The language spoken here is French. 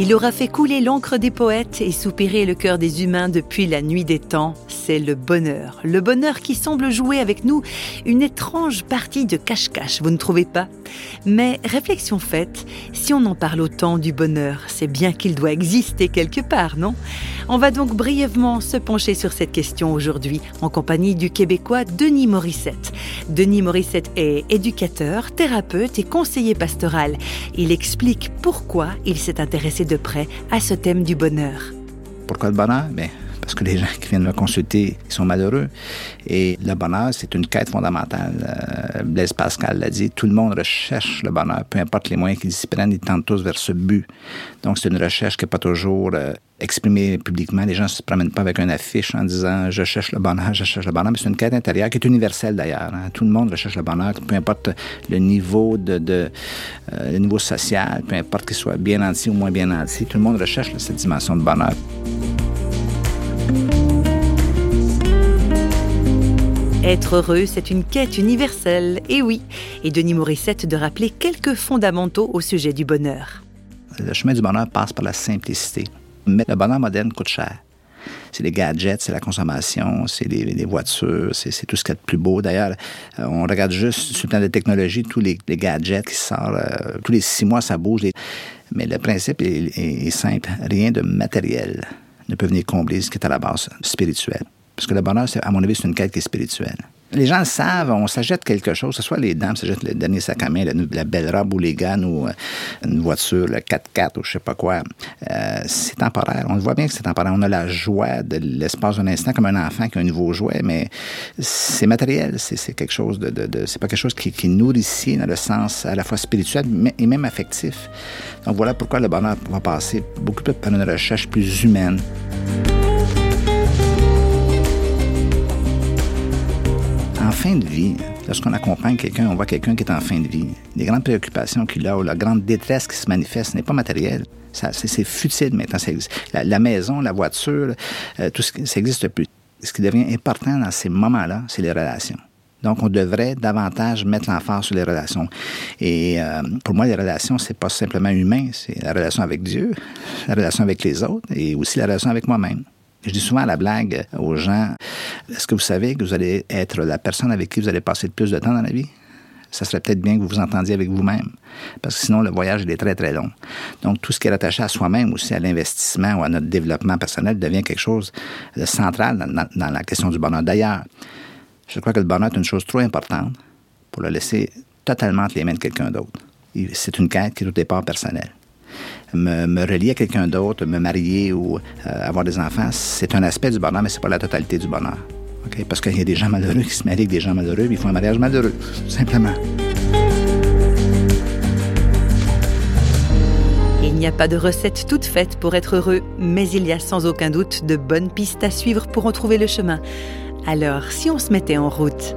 Il aura fait couler l'encre des poètes et soupirer le cœur des humains depuis la nuit des temps. C'est le bonheur. Le bonheur qui semble jouer avec nous une étrange partie de cache-cache, vous ne trouvez pas? Mais réflexion faite, si on en parle autant du bonheur, c'est bien qu'il doit exister quelque part, non? On va donc brièvement se pencher sur cette question aujourd'hui en compagnie du Québécois Denis Morissette. Denis Morissette est éducateur, thérapeute et conseiller pastoral. Il explique pourquoi il s'est intéressé de près à ce thème du bonheur. Pourquoi le bonheur? Bien, parce que les gens qui viennent me consulter sont malheureux. Et le bonheur, c'est une quête fondamentale. Euh, Blaise Pascal l'a dit, tout le monde recherche le bonheur, peu importe les moyens qu'ils s'y prennent, ils tendent tous vers ce but. Donc, c'est une recherche qui n'est pas toujours euh, exprimée publiquement. Les gens ne se promènent pas avec une affiche en disant je cherche le bonheur, je cherche le bonheur. Mais c'est une quête intérieure qui est universelle d'ailleurs. Hein. Tout le monde recherche le bonheur, peu importe le niveau de, de euh, le niveau social, peu importe qu'il soit bien anti ou moins bien anti. Tout le monde recherche cette dimension de bonheur. Être heureux, c'est une quête universelle, et oui. Et Denis Morissette de rappeler quelques fondamentaux au sujet du bonheur. Le chemin du bonheur passe par la simplicité. Mais le bonheur moderne coûte cher. C'est les gadgets, c'est la consommation, c'est les, voitures, c'est tout ce qui est de plus beau. D'ailleurs, euh, on regarde juste sur le plan de technologie, tous les, gadgets qui sortent. Euh, tous les six mois, ça bouge. Mais le principe est simple. Rien de matériel ne peut venir combler ce qui est à la base spirituel. Parce que le bonheur, à mon avis, c'est une quête qui est spirituelle. Les gens le savent, on s'achète quelque chose, que ce soit les dames s'achètent le dernier sac à main, la, belle robe ou les gants ou euh, une voiture, le 4x4 ou je sais pas quoi. Euh, c'est temporaire. On le voit bien que c'est temporaire. On a la joie de l'espace d'un instant comme un enfant qui a un nouveau jouet, mais c'est matériel. C'est quelque chose de, c'est pas quelque chose qui, qui nourrit dans le sens à la fois spirituel et même affectif. Donc voilà pourquoi le bonheur va passer beaucoup plus par une recherche plus humaine. Fin de vie, lorsqu'on accompagne quelqu'un, on voit quelqu'un qui est en fin de vie. Les grandes préoccupations qu'il a la grande détresse qui se manifeste n'est pas matérielle. C'est futile maintenant. La, la, maison, la voiture, euh, tout ce qui, ça n'existe plus. Ce qui devient important dans ces moments-là, c'est les relations. Donc, on devrait davantage mettre l'emphase sur les relations. Et euh, pour moi, les relations, c'est pas simplement humain, c'est la relation avec Dieu, la relation avec les autres et aussi la relation avec moi-même. Je dis souvent à la blague aux gens, est-ce que vous savez que vous allez être la personne avec qui vous allez passer le plus de temps dans la vie? ça serait peut-être bien que vous vous entendiez avec vous-même, parce que sinon le voyage est très très long. Donc tout ce qui est attaché à soi-même aussi, à l'investissement ou à notre développement personnel devient quelque chose de central dans, la question du bonheur. D'ailleurs, je crois que le bonheur est une chose trop importante pour le laisser totalement entre les mains de quelqu'un d'autre. C'est une quête qui est au départ personnelle me, relier à quelqu'un d'autre, me marier ou euh, avoir des enfants, c'est un aspect du bonheur, mais c'est pas la totalité du bonheur. Parce qu'il y a des gens malheureux qui se marient avec des gens malheureux, puis ils font un mariage malheureux, simplement. Il n'y a pas de recette toute faite pour être heureux, mais il y a sans aucun doute de bonnes pistes à suivre pour en trouver le chemin. Alors, si on se mettait en route